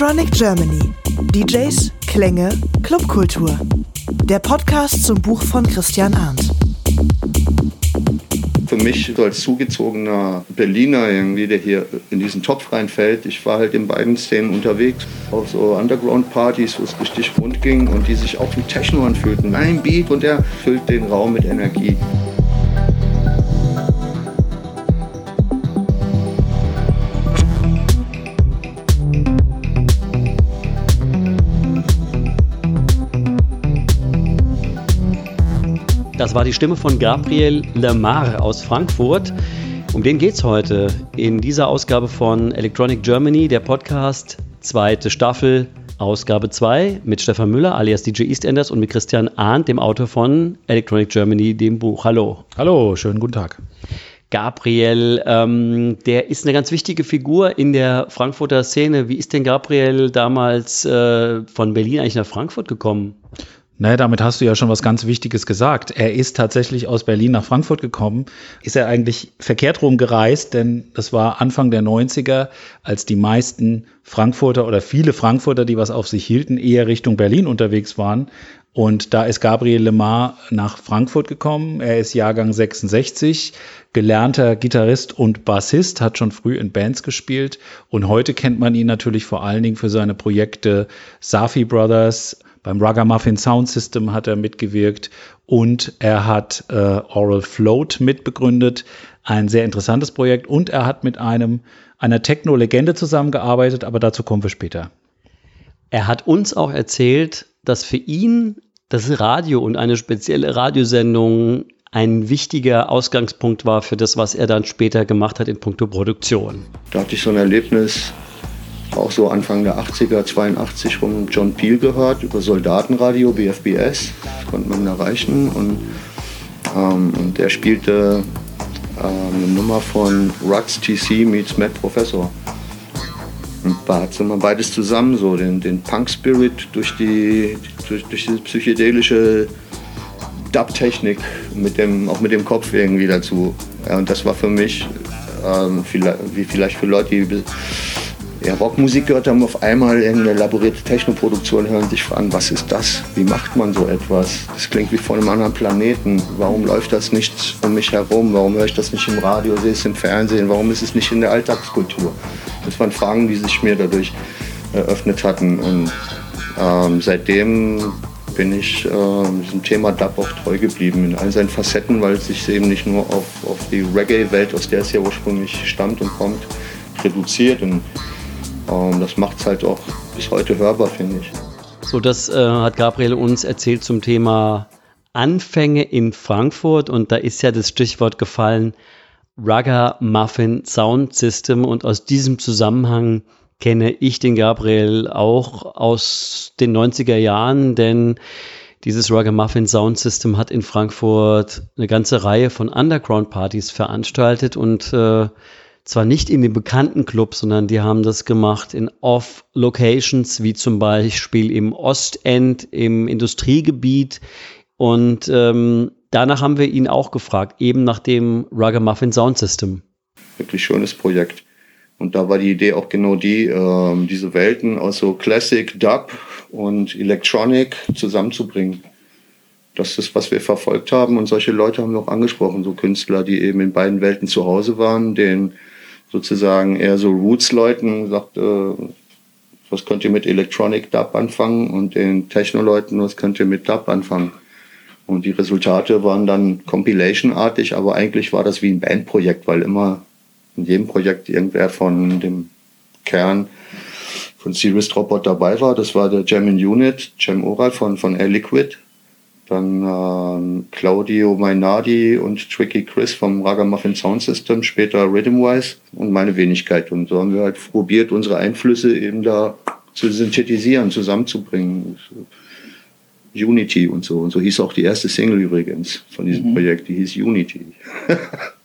Electronic Germany. DJs, Klänge, Clubkultur. Der Podcast zum Buch von Christian Arndt. Für mich so als zugezogener Berliner irgendwie, der hier in diesen Topf reinfällt, ich war halt in beiden Szenen unterwegs, auf so Underground-Partys, wo es richtig rund ging und die sich auch wie Techno anfühlten. Ein Beat und der füllt den Raum mit Energie. Das war die Stimme von Gabriel Lemar aus Frankfurt. Um den geht's heute in dieser Ausgabe von Electronic Germany, der Podcast, zweite Staffel, Ausgabe 2 mit Stefan Müller alias DJ EastEnders und mit Christian Arndt, dem Autor von Electronic Germany, dem Buch. Hallo. Hallo, schönen guten Tag. Gabriel, ähm, der ist eine ganz wichtige Figur in der Frankfurter Szene. Wie ist denn Gabriel damals äh, von Berlin eigentlich nach Frankfurt gekommen? Naja, damit hast du ja schon was ganz Wichtiges gesagt. Er ist tatsächlich aus Berlin nach Frankfurt gekommen. Ist er eigentlich verkehrt rum gereist, denn das war Anfang der 90er, als die meisten Frankfurter oder viele Frankfurter, die was auf sich hielten, eher Richtung Berlin unterwegs waren. Und da ist Gabriel Lemar nach Frankfurt gekommen. Er ist Jahrgang 66, gelernter Gitarrist und Bassist, hat schon früh in Bands gespielt. Und heute kennt man ihn natürlich vor allen Dingen für seine Projekte Safi Brothers, beim Ragamuffin Sound System hat er mitgewirkt und er hat äh, Oral Float mitbegründet, ein sehr interessantes Projekt und er hat mit einem einer Techno-Legende zusammengearbeitet, aber dazu kommen wir später. Er hat uns auch erzählt, dass für ihn das Radio und eine spezielle Radiosendung ein wichtiger Ausgangspunkt war für das, was er dann später gemacht hat in puncto Produktion. Da hatte ich so ein Erlebnis, auch so Anfang der 80er, 82 rum John Peel gehört über Soldatenradio, BFBS, das konnte man erreichen und, ähm, und der spielte äh, eine Nummer von Ruts TC meets Matt Professor. Und da hat man beides zusammen, so den, den Punk-Spirit durch, die, durch, durch diese psychedelische Dub-Technik, auch mit dem Kopf irgendwie dazu. Ja, und das war für mich, ähm, wie vielleicht für Leute, die ja, Rockmusik gehört haben, auf einmal irgendeine laborierte Technoproduktion hören sich fragen, was ist das? Wie macht man so etwas? Das klingt wie von einem anderen Planeten. Warum läuft das nicht um mich herum? Warum höre ich das nicht im Radio, sehe es im Fernsehen? Warum ist es nicht in der Alltagskultur? Das waren Fragen, die sich mir dadurch eröffnet hatten. Und ähm, seitdem bin ich äh, diesem Thema Dub auch treu geblieben in all seinen Facetten, weil es sich eben nicht nur auf, auf die Reggae-Welt, aus der es ja ursprünglich stammt und kommt, reduziert. Und ähm, das macht es halt auch bis heute hörbar, finde ich. So, das äh, hat Gabriel uns erzählt zum Thema Anfänge in Frankfurt und da ist ja das Stichwort gefallen, Rugger Muffin Sound System und aus diesem Zusammenhang kenne ich den Gabriel auch aus den 90er Jahren, denn dieses Rugger Muffin Sound System hat in Frankfurt eine ganze Reihe von Underground Partys veranstaltet und äh, zwar nicht in den bekannten Clubs, sondern die haben das gemacht in Off-Locations, wie zum Beispiel im Ostend, im Industriegebiet. Und ähm, danach haben wir ihn auch gefragt, eben nach dem Ragamuffin Sound System. Wirklich schönes Projekt. Und da war die Idee auch genau die, äh, diese Welten aus so Classic, Dub und Electronic zusammenzubringen. Das ist, was wir verfolgt haben. Und solche Leute haben wir auch angesprochen, so Künstler, die eben in beiden Welten zu Hause waren, denen sozusagen eher so Roots-Leuten sagt, äh, was könnt ihr mit Electronic Dub anfangen und den Techno-Leuten, was könnt ihr mit Dub anfangen. Und die Resultate waren dann Compilation-artig, aber eigentlich war das wie ein Bandprojekt, weil immer in jedem Projekt irgendwer von dem Kern von Serious Dropout dabei war. Das war der Jam in Unit, Jam Oral von, von Air Liquid. Dann ähm, Claudio Mainardi und Tricky Chris vom Ragamuffin Sound System, später Rhythmwise und meine Wenigkeit. Und so haben wir halt probiert, unsere Einflüsse eben da zu synthetisieren, zusammenzubringen. Unity und so. Und so hieß auch die erste Single übrigens von diesem mhm. Projekt, die hieß Unity.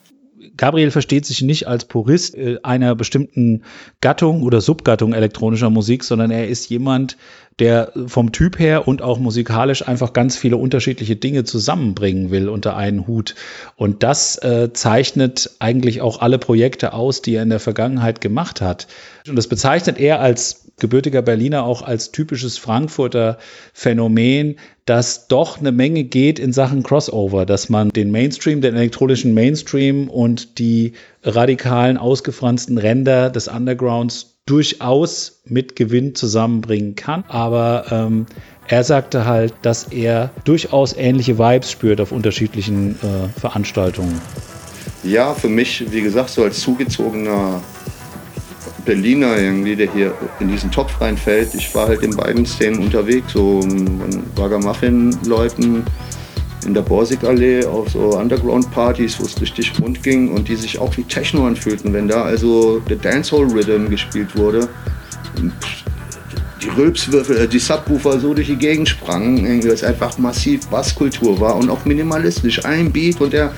Gabriel versteht sich nicht als Purist äh, einer bestimmten Gattung oder Subgattung elektronischer Musik, sondern er ist jemand, der vom Typ her und auch musikalisch einfach ganz viele unterschiedliche Dinge zusammenbringen will unter einen Hut. Und das äh, zeichnet eigentlich auch alle Projekte aus, die er in der Vergangenheit gemacht hat. Und das bezeichnet er als gebürtiger Berliner auch als typisches Frankfurter Phänomen, dass doch eine Menge geht in Sachen Crossover, dass man den Mainstream, den elektronischen Mainstream und die radikalen, ausgefransten Ränder des Undergrounds durchaus mit Gewinn zusammenbringen kann. Aber ähm, er sagte halt, dass er durchaus ähnliche Vibes spürt auf unterschiedlichen äh, Veranstaltungen. Ja, für mich, wie gesagt, so als zugezogener Berliner irgendwie, der hier in diesen Topf reinfällt. Ich war halt in beiden Szenen unterwegs, so von Ragamuffin-Leuten in der Borsigallee auf so Underground-Partys, wo es richtig rund ging und die sich auch wie Techno anfühlten. Wenn da also der Dancehall-Rhythm gespielt wurde, die Rülpswürfel, äh, die Subwoofer so durch die Gegend sprangen, weil es einfach massiv Basskultur war und auch minimalistisch. Ein Beat und der,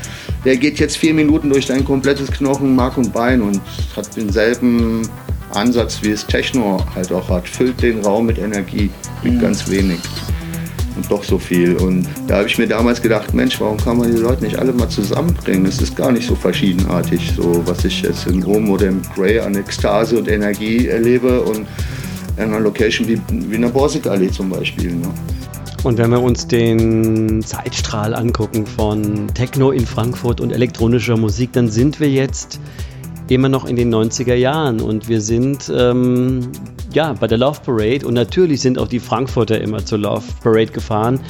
der geht jetzt vier Minuten durch dein komplettes Knochen, Mark und Bein und hat denselben Ansatz, wie es Techno halt auch hat. Füllt den Raum mit Energie, mit mhm. ganz wenig. Und doch so viel. Und da habe ich mir damals gedacht, Mensch, warum kann man die Leute nicht alle mal zusammenbringen? Es ist gar nicht so verschiedenartig, so was ich jetzt in Rom oder im Grey an Ekstase und Energie erlebe. Und einer Location wie, wie einer Borsigallee zum Beispiel. Ne? Und wenn wir uns den Zeitstrahl angucken von Techno in Frankfurt und elektronischer Musik, dann sind wir jetzt immer noch in den 90er Jahren und wir sind ähm, ja bei der Love Parade und natürlich sind auch die Frankfurter immer zur Love Parade gefahren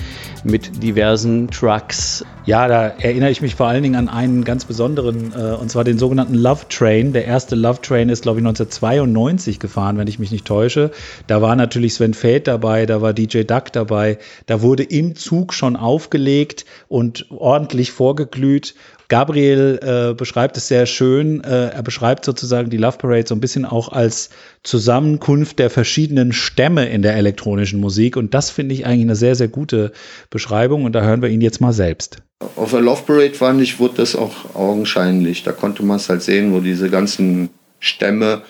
mit diversen Trucks. Ja, da erinnere ich mich vor allen Dingen an einen ganz besonderen, äh, und zwar den sogenannten Love Train. Der erste Love Train ist, glaube ich, 1992 gefahren, wenn ich mich nicht täusche. Da war natürlich Sven Feth dabei, da war DJ Duck dabei. Da wurde im Zug schon aufgelegt und ordentlich vorgeglüht. Gabriel äh, beschreibt es sehr schön. Äh, er beschreibt sozusagen die Love Parade so ein bisschen auch als Zusammenkunft der verschiedenen Stämme in der elektronischen Musik. Und das finde ich eigentlich eine sehr, sehr gute Beschreibung. Und da hören wir ihn jetzt mal selbst. Auf der Love Parade fand ich, wurde das auch augenscheinlich. Da konnte man es halt sehen, wo diese ganzen Stämme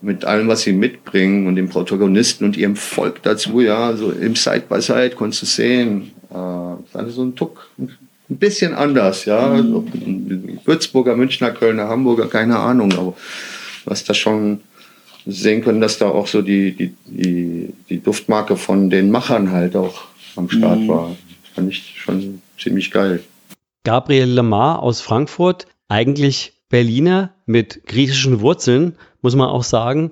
mit allem, was sie mitbringen und den Protagonisten und ihrem Volk dazu, ja, so im Side by Side konntest du sehen. Äh, das so ein Tuck, bisschen anders, ja. Mhm. Würzburger, Münchner, Kölner, Hamburger, keine Ahnung, aber was da schon sehen können, dass da auch so die, die, die, die Duftmarke von den Machern halt auch am Start mhm. war. Fand ich schon ziemlich geil. Gabriel Lemar aus Frankfurt, eigentlich Berliner mit griechischen Wurzeln, muss man auch sagen,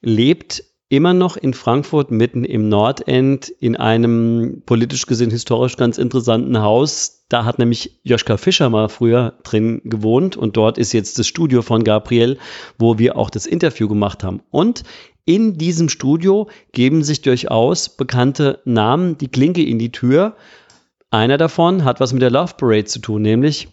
lebt immer noch in Frankfurt mitten im Nordend in einem politisch gesehen historisch ganz interessanten Haus. Da hat nämlich Joschka Fischer mal früher drin gewohnt und dort ist jetzt das Studio von Gabriel, wo wir auch das Interview gemacht haben. Und in diesem Studio geben sich durchaus bekannte Namen die Klinke in die Tür. Einer davon hat was mit der Love Parade zu tun, nämlich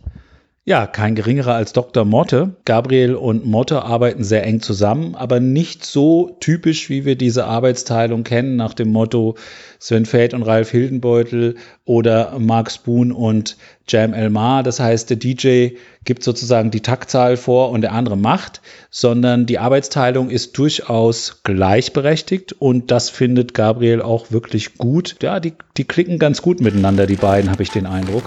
ja, kein geringerer als Dr. Motte. Gabriel und Motte arbeiten sehr eng zusammen, aber nicht so typisch, wie wir diese Arbeitsteilung kennen, nach dem Motto Sven Feld und Ralf Hildenbeutel oder Mark Spoon und Jam Elmar. Das heißt, der DJ gibt sozusagen die Taktzahl vor und der andere macht, sondern die Arbeitsteilung ist durchaus gleichberechtigt und das findet Gabriel auch wirklich gut. Ja, die, die klicken ganz gut miteinander, die beiden, habe ich den Eindruck.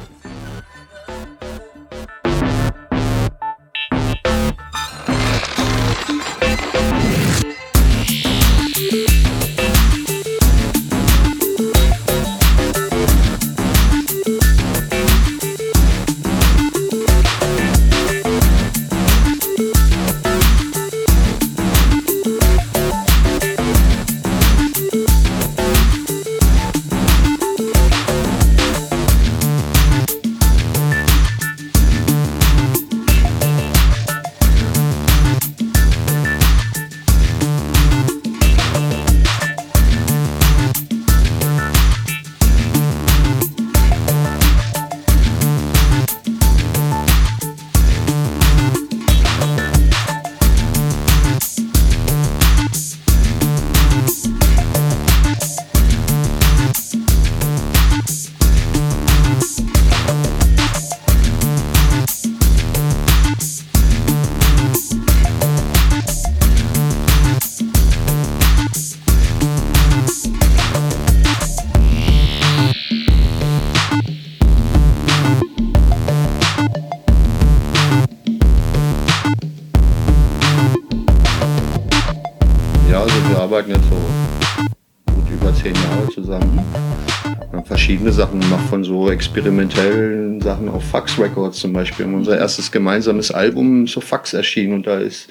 Verschiedene Sachen gemacht, von so experimentellen Sachen auf Fax Records zum Beispiel. Unser erstes gemeinsames Album zu Fax erschienen und da ist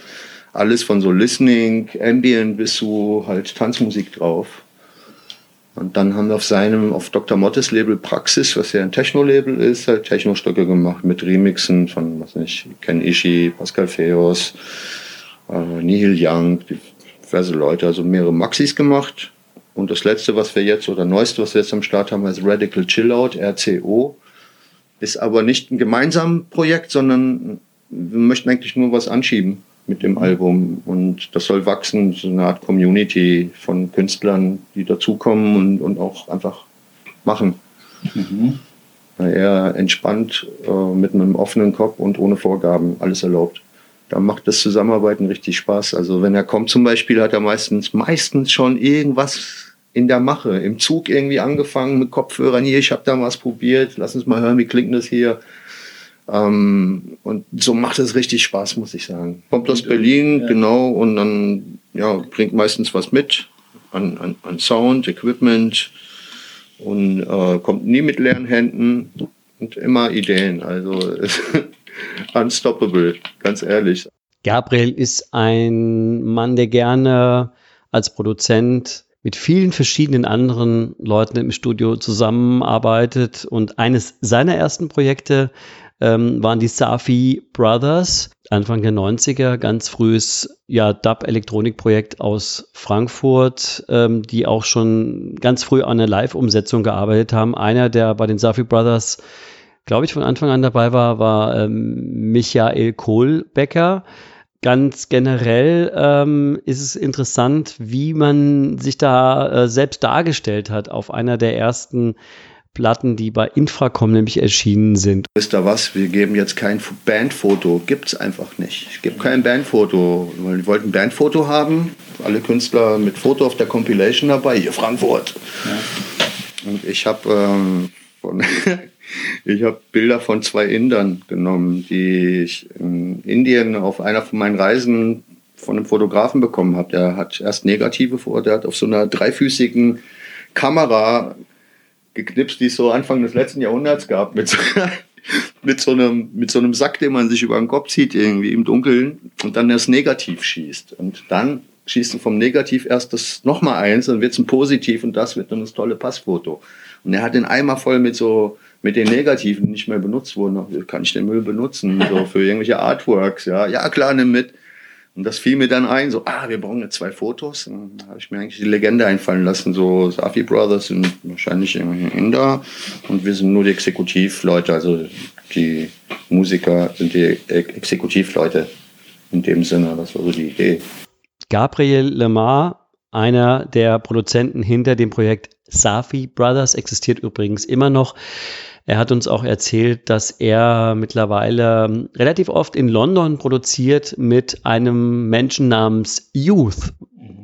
alles von so Listening, Ambient bis zu halt Tanzmusik drauf. Und dann haben wir auf seinem, auf Dr. Mottes Label Praxis, was ja ein Techno-Label ist, halt Techno-Stücke gemacht mit Remixen von, was nicht, Ken Ishii, Pascal Feos, äh, Nihil Young, diverse Leute, also mehrere Maxis gemacht. Und das letzte, was wir jetzt, oder neueste, was wir jetzt am Start haben, heißt Radical Chillout, RCO. Ist aber nicht ein gemeinsames Projekt, sondern wir möchten eigentlich nur was anschieben mit dem Album. Und das soll wachsen, so eine Art Community von Künstlern, die dazukommen und, und auch einfach machen. Mhm. Eher entspannt, äh, mit einem offenen Kopf und ohne Vorgaben, alles erlaubt. Da macht das Zusammenarbeiten richtig Spaß. Also wenn er kommt zum Beispiel, hat er meistens, meistens schon irgendwas in der Mache. Im Zug irgendwie angefangen mit Kopfhörern. Hier, ich habe da was probiert. Lass uns mal hören, wie klingt das hier. Ähm, und so macht es richtig Spaß, muss ich sagen. Kommt aus Berlin, ja. genau, und dann ja, bringt meistens was mit an, an, an Sound, Equipment und äh, kommt nie mit leeren Händen und immer Ideen. Also unstoppable, ganz ehrlich. Gabriel ist ein Mann, der gerne als Produzent mit vielen verschiedenen anderen Leuten im Studio zusammenarbeitet und eines seiner ersten Projekte ähm, waren die Safi Brothers, Anfang der 90er, ganz frühes ja, Dub-Elektronik-Projekt aus Frankfurt, ähm, die auch schon ganz früh an einer Live-Umsetzung gearbeitet haben. Einer, der bei den Safi Brothers, glaube ich, von Anfang an dabei war, war ähm, Michael Kohlbecker. Ganz generell ähm, ist es interessant, wie man sich da äh, selbst dargestellt hat auf einer der ersten Platten, die bei Infracom nämlich erschienen sind. Wisst ihr was? Wir geben jetzt kein Bandfoto. Gibt es einfach nicht. Ich gebe kein Bandfoto. Wir wollten ein Bandfoto haben. Alle Künstler mit Foto auf der Compilation dabei. Hier Frankfurt. Ja. Und ich habe ähm, ich habe Bilder von zwei Indern genommen, die ich in Indien auf einer von meinen Reisen von einem Fotografen bekommen habe. Der hat erst negative vor, der hat auf so einer dreifüßigen Kamera geknipst, die es so Anfang des letzten Jahrhunderts gab, mit so, mit so, einem, mit so einem Sack, den man sich über den Kopf zieht, irgendwie im Dunkeln und dann das Negativ schießt. Und dann schießt du vom Negativ erst das nochmal eins, dann wird es ein Positiv und das wird dann das tolle Passfoto. Und er hat den Eimer voll mit so, mit den Negativen, nicht mehr benutzt wurden. Kann ich den Müll benutzen? So für irgendwelche Artworks, ja. Ja, klar, nimm mit. Und das fiel mir dann ein, so, ah, wir brauchen jetzt zwei Fotos. Und dann habe ich mir eigentlich die Legende einfallen lassen, so Safi Brothers sind wahrscheinlich in da und wir sind nur die Exekutivleute, also die Musiker sind die Exekutivleute in dem Sinne, das war so die Idee. Gabriel Lemar, einer der Produzenten hinter dem Projekt Safi Brothers, existiert übrigens immer noch. Er hat uns auch erzählt, dass er mittlerweile ähm, relativ oft in London produziert mit einem Menschen namens Youth.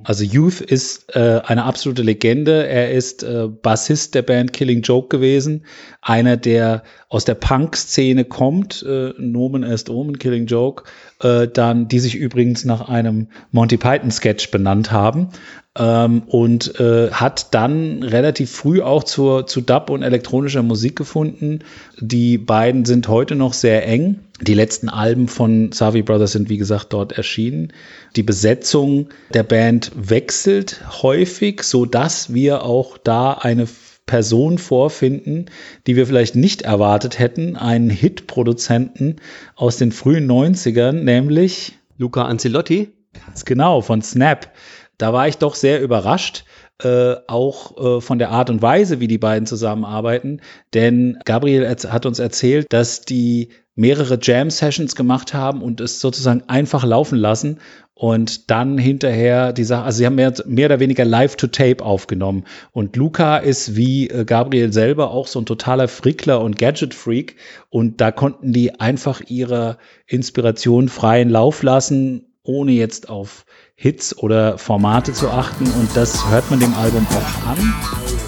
Also Youth ist äh, eine absolute Legende. Er ist äh, Bassist der Band Killing Joke gewesen. Einer, der aus der Punk-Szene kommt. Äh, Nomen est Omen, Killing Joke. Äh, dann, die sich übrigens nach einem Monty Python-Sketch benannt haben ähm, und äh, hat dann relativ früh auch zur, zu Dub und elektronischer Musik gefunden. Die beiden sind heute noch sehr eng. Die letzten Alben von Savi Brothers sind, wie gesagt, dort erschienen. Die Besetzung der Band wechselt häufig, so dass wir auch da eine Person vorfinden, die wir vielleicht nicht erwartet hätten, einen Hit-Produzenten aus den frühen 90ern, nämlich Luca Ancelotti. Ganz genau, von Snap da war ich doch sehr überrascht, äh, auch äh, von der Art und Weise, wie die beiden zusammenarbeiten. Denn Gabriel hat uns erzählt, dass die mehrere Jam-Sessions gemacht haben und es sozusagen einfach laufen lassen und dann hinterher die Sache, also sie haben mehr, mehr oder weniger Live-to-Tape aufgenommen. Und Luca ist wie äh, Gabriel selber auch so ein totaler Frickler und Gadget-Freak. Und da konnten die einfach ihre Inspiration freien Lauf lassen, ohne jetzt auf Hits oder Formate zu achten und das hört man dem Album auch an.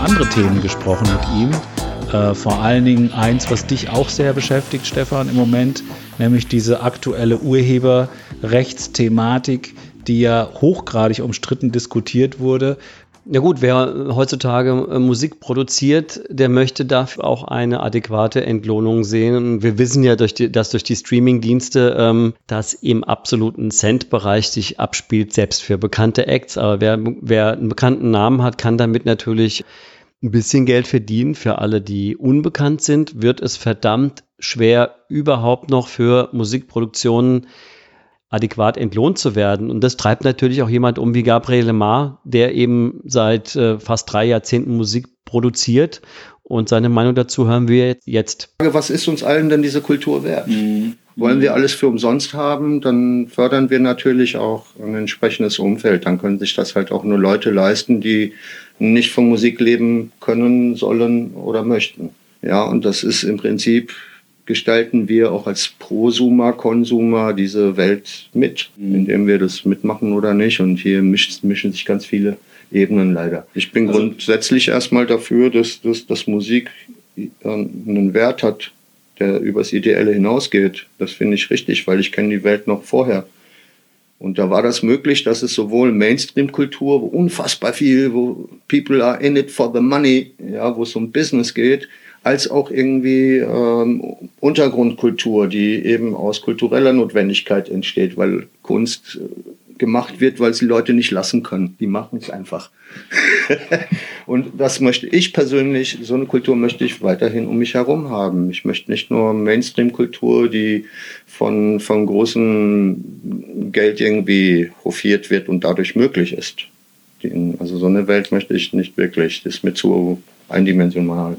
Andere Themen gesprochen mit ihm. Äh, vor allen Dingen eins, was dich auch sehr beschäftigt, Stefan, im Moment, nämlich diese aktuelle Urheberrechtsthematik, die ja hochgradig umstritten diskutiert wurde. Ja gut, wer heutzutage äh, Musik produziert, der möchte dafür auch eine adäquate Entlohnung sehen. wir wissen ja, durch die, dass durch die Streaming-Dienste ähm, das im absoluten Cent-Bereich sich abspielt, selbst für bekannte Acts. Aber wer, wer einen bekannten Namen hat, kann damit natürlich ein bisschen Geld verdienen. Für alle, die unbekannt sind, wird es verdammt schwer, überhaupt noch für Musikproduktionen adäquat entlohnt zu werden. Und das treibt natürlich auch jemand um wie Gabriel Lemar, der eben seit äh, fast drei Jahrzehnten Musik produziert. Und seine Meinung dazu hören wir jetzt. Was ist uns allen denn diese Kultur wert? Mhm. Wollen wir alles für umsonst haben, dann fördern wir natürlich auch ein entsprechendes Umfeld. Dann können sich das halt auch nur Leute leisten, die nicht von Musik leben können, sollen oder möchten. Ja, und das ist im Prinzip gestalten wir auch als Prosumer, Konsumer diese Welt mit, mhm. indem wir das mitmachen oder nicht. Und hier mischt, mischen sich ganz viele Ebenen leider. Ich bin also, grundsätzlich erstmal dafür, dass, dass, dass Musik einen Wert hat, der übers Ideelle hinausgeht. Das finde ich richtig, weil ich kenne die Welt noch vorher. Und da war das möglich, dass es sowohl Mainstream-Kultur, wo unfassbar viel, wo people are in it for the money, ja, wo es um Business geht, als auch irgendwie ähm, Untergrundkultur, die eben aus kultureller Notwendigkeit entsteht, weil Kunst äh, gemacht wird, weil sie Leute nicht lassen können. Die machen es einfach. und das möchte ich persönlich, so eine Kultur möchte ich weiterhin um mich herum haben. Ich möchte nicht nur Mainstream-Kultur, die von, von großem Geld irgendwie hofiert wird und dadurch möglich ist. also so eine Welt möchte ich nicht wirklich. Das ist mir zu eindimensional.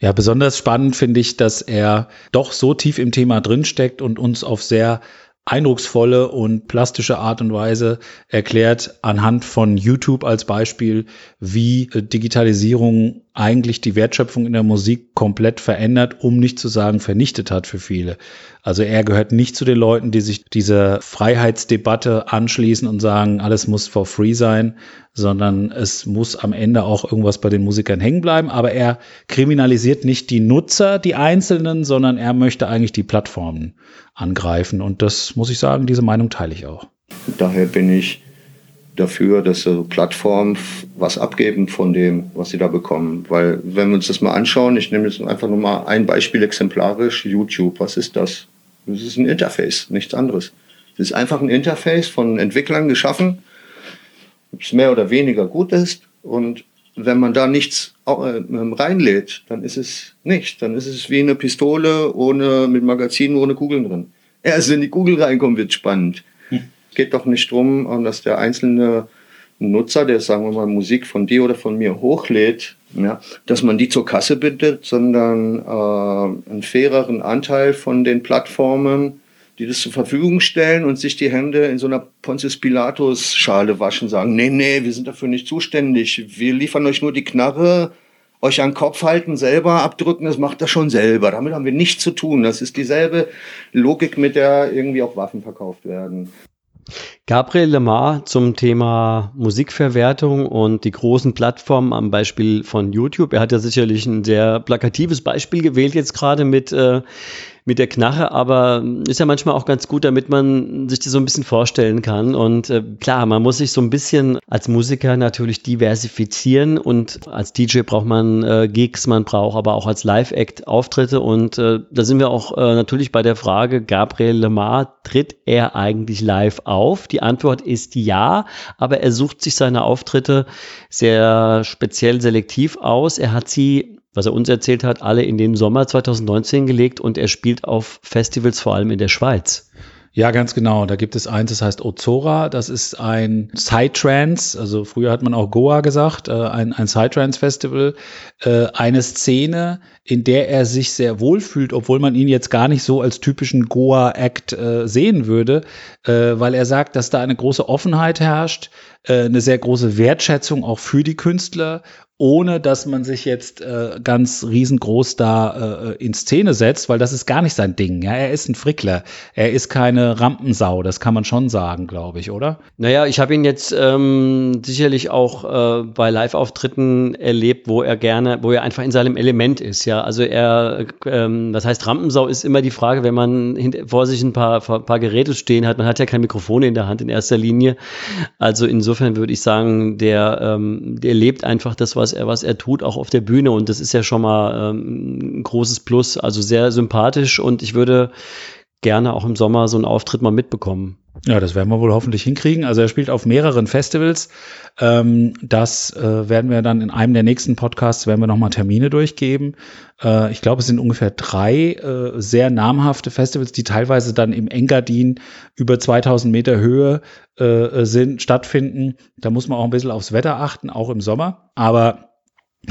Ja, besonders spannend finde ich, dass er doch so tief im Thema drinsteckt und uns auf sehr eindrucksvolle und plastische Art und Weise erklärt anhand von YouTube als Beispiel, wie Digitalisierung eigentlich die Wertschöpfung in der Musik komplett verändert, um nicht zu sagen vernichtet hat für viele. Also er gehört nicht zu den Leuten, die sich dieser Freiheitsdebatte anschließen und sagen, alles muss for free sein, sondern es muss am Ende auch irgendwas bei den Musikern hängen bleiben. Aber er kriminalisiert nicht die Nutzer, die Einzelnen, sondern er möchte eigentlich die Plattformen angreifen. Und das muss ich sagen, diese Meinung teile ich auch. Daher bin ich dafür, dass so Plattformen was abgeben von dem, was sie da bekommen. Weil wenn wir uns das mal anschauen, ich nehme jetzt einfach nur mal ein Beispiel exemplarisch, YouTube, was ist das? Das ist ein Interface, nichts anderes. Das ist einfach ein Interface von Entwicklern geschaffen, das mehr oder weniger gut ist. Und wenn man da nichts äh, reinlädt, dann ist es nicht. Dann ist es wie eine Pistole ohne, mit Magazinen ohne Kugeln drin. Erst wenn die Kugel reinkommt, wird spannend. Geht doch nicht darum, dass der einzelne Nutzer, der sagen wir mal Musik von dir oder von mir hochlädt, ja, dass man die zur Kasse bittet, sondern äh, einen faireren Anteil von den Plattformen, die das zur Verfügung stellen und sich die Hände in so einer Pontius Pilatus Schale waschen, sagen, nee, nee, wir sind dafür nicht zuständig, wir liefern euch nur die Knarre, euch an den Kopf halten, selber abdrücken, das macht das schon selber. Damit haben wir nichts zu tun. Das ist dieselbe Logik, mit der irgendwie auch Waffen verkauft werden. Gabriel Lemar zum Thema Musikverwertung und die großen Plattformen am Beispiel von YouTube. Er hat ja sicherlich ein sehr plakatives Beispiel gewählt jetzt gerade mit äh, mit der Knarre, aber ist ja manchmal auch ganz gut, damit man sich das so ein bisschen vorstellen kann. Und äh, klar, man muss sich so ein bisschen als Musiker natürlich diversifizieren und als DJ braucht man äh, Gigs, man braucht aber auch als Live-Act Auftritte. Und äh, da sind wir auch äh, natürlich bei der Frage, Gabriel Lemar, tritt er eigentlich live auf? Die Antwort ist ja, aber er sucht sich seine Auftritte sehr speziell selektiv aus. Er hat sie was er uns erzählt hat, alle in den Sommer 2019 gelegt und er spielt auf Festivals vor allem in der Schweiz. Ja, ganz genau. Da gibt es eins, das heißt Ozora. Das ist ein Psytrance, also früher hat man auch Goa gesagt, äh, ein, ein Psytrance-Festival. Äh, eine Szene, in der er sich sehr wohl fühlt, obwohl man ihn jetzt gar nicht so als typischen Goa-Act äh, sehen würde, weil er sagt, dass da eine große Offenheit herrscht, eine sehr große Wertschätzung auch für die Künstler ohne dass man sich jetzt äh, ganz riesengroß da äh, in Szene setzt, weil das ist gar nicht sein Ding. Ja, er ist ein Frickler. Er ist keine Rampensau, das kann man schon sagen, glaube ich, oder? Naja, ich habe ihn jetzt ähm, sicherlich auch äh, bei Live-Auftritten erlebt, wo er gerne, wo er einfach in seinem Element ist. Ja, also er, ähm, das heißt, Rampensau ist immer die Frage, wenn man vor sich ein paar, paar Geräte stehen hat. Man hat ja kein Mikrofon in der Hand in erster Linie. Also insofern würde ich sagen, der, ähm, der lebt einfach das, was was er, was er tut, auch auf der Bühne. Und das ist ja schon mal ähm, ein großes Plus. Also sehr sympathisch und ich würde gerne auch im Sommer so einen Auftritt mal mitbekommen. Ja, das werden wir wohl hoffentlich hinkriegen. Also er spielt auf mehreren Festivals. Ähm, das äh, werden wir dann in einem der nächsten Podcasts, werden wir nochmal Termine durchgeben. Äh, ich glaube, es sind ungefähr drei äh, sehr namhafte Festivals, die teilweise dann im Engadin über 2000 Meter Höhe äh, sind, stattfinden. Da muss man auch ein bisschen aufs Wetter achten, auch im Sommer. Aber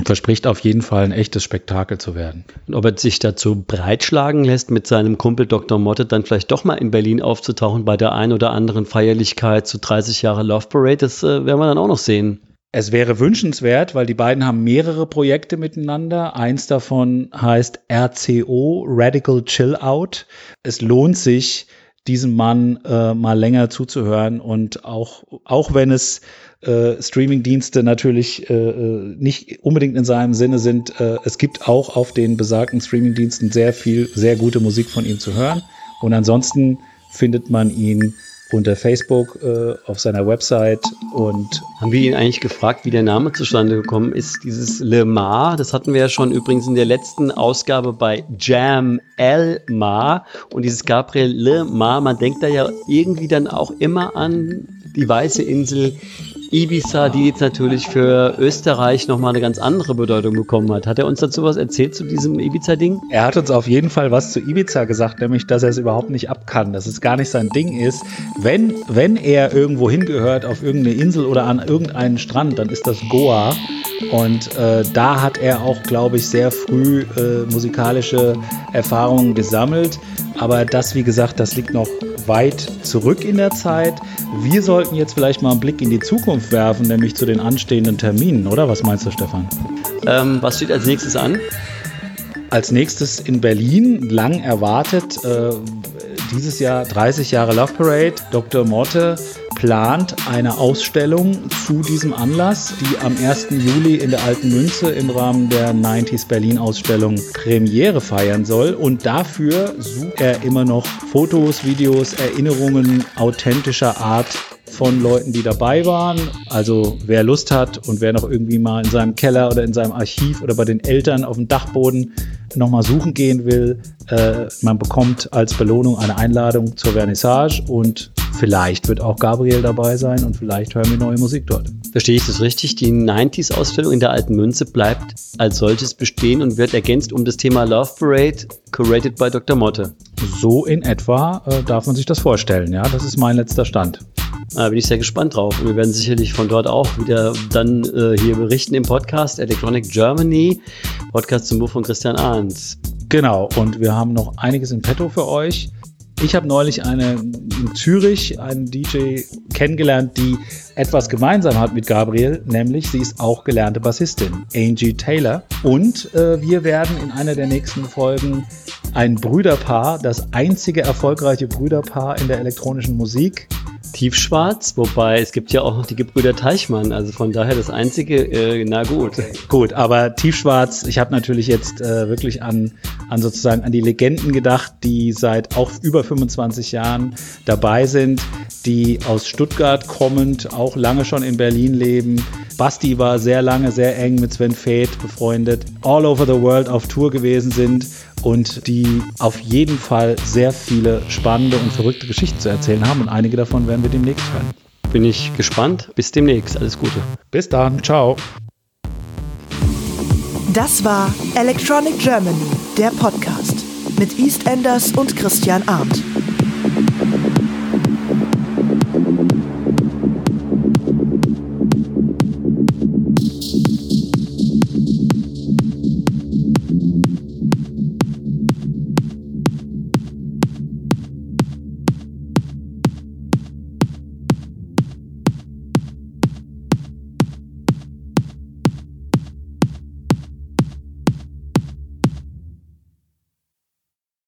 verspricht auf jeden Fall ein echtes Spektakel zu werden. Und ob er sich dazu breitschlagen lässt, mit seinem Kumpel Dr. Motte dann vielleicht doch mal in Berlin aufzutauchen bei der ein oder anderen Feierlichkeit zu 30 Jahre Love Parade, das äh, werden wir dann auch noch sehen. Es wäre wünschenswert, weil die beiden haben mehrere Projekte miteinander. Eins davon heißt RCO, Radical Chill Out. Es lohnt sich, diesem Mann äh, mal länger zuzuhören und auch, auch wenn es äh, Streaming-Dienste natürlich äh, äh, nicht unbedingt in seinem Sinne sind. Äh, es gibt auch auf den besagten Streaming-Diensten sehr viel, sehr gute Musik von ihm zu hören. Und ansonsten findet man ihn unter Facebook äh, auf seiner Website und haben wir ihn eigentlich gefragt, wie der Name zustande gekommen ist, dieses Le Mar, das hatten wir ja schon übrigens in der letzten Ausgabe bei Jam El Mar und dieses Gabriel Le Mar, man denkt da ja irgendwie dann auch immer an die weiße Insel Ibiza, die jetzt natürlich für Österreich nochmal eine ganz andere Bedeutung bekommen hat. Hat er uns dazu was erzählt zu diesem Ibiza-Ding? Er hat uns auf jeden Fall was zu Ibiza gesagt, nämlich, dass er es überhaupt nicht abkann, dass es gar nicht sein Ding ist. Wenn, wenn er irgendwo hingehört, auf irgendeine Insel oder an irgendeinen Strand, dann ist das Goa. Und äh, da hat er auch, glaube ich, sehr früh äh, musikalische Erfahrungen gesammelt. Aber das, wie gesagt, das liegt noch weit zurück in der Zeit. Wir sollten jetzt vielleicht mal einen Blick in die Zukunft werfen, nämlich zu den anstehenden Terminen, oder? Was meinst du, Stefan? Ähm, was steht als nächstes an? Als nächstes in Berlin, lang erwartet, äh, dieses Jahr 30 Jahre Love Parade. Dr. Morte plant eine Ausstellung zu diesem Anlass, die am 1. Juli in der Alten Münze im Rahmen der 90s Berlin Ausstellung Premiere feiern soll. Und dafür sucht er immer noch Fotos, Videos, Erinnerungen authentischer Art von Leuten, die dabei waren. Also wer Lust hat und wer noch irgendwie mal in seinem Keller oder in seinem Archiv oder bei den Eltern auf dem Dachboden nochmal suchen gehen will, äh, man bekommt als Belohnung eine Einladung zur Vernissage und vielleicht wird auch Gabriel dabei sein und vielleicht hören wir neue Musik dort. Verstehe ich das richtig? Die 90s-Ausstellung in der Alten Münze bleibt als solches bestehen und wird ergänzt um das Thema Love Parade, curated by Dr. Motte. So in etwa äh, darf man sich das vorstellen, ja. Das ist mein letzter Stand. Da bin ich sehr gespannt drauf. Und wir werden sicherlich von dort auch wieder dann äh, hier berichten im Podcast Electronic Germany, Podcast zum Buch von Christian Arns. Genau, und wir haben noch einiges in petto für euch. Ich habe neulich eine in Zürich einen DJ kennengelernt, die etwas gemeinsam hat mit Gabriel, nämlich sie ist auch gelernte Bassistin, Angie Taylor. Und äh, wir werden in einer der nächsten Folgen ein Brüderpaar, das einzige erfolgreiche Brüderpaar in der elektronischen Musik, tiefschwarz, wobei es gibt ja auch noch die Gebrüder Teichmann, also von daher das einzige, äh, na gut. Gut, aber tiefschwarz, ich habe natürlich jetzt äh, wirklich an, an sozusagen an die Legenden gedacht, die seit auch über 25 Jahren dabei sind, die aus Stuttgart kommend auch lange schon in Berlin leben. Basti war sehr lange sehr eng mit Sven Feth befreundet, all over the world auf Tour gewesen sind und die auf jeden Fall sehr viele spannende und verrückte Geschichten zu erzählen haben und einige davon werden wir demnächst hören. Bin ich gespannt. Bis demnächst. Alles Gute. Bis dann. Ciao. Das war Electronic Germany, der Podcast mit EastEnders und Christian Arndt.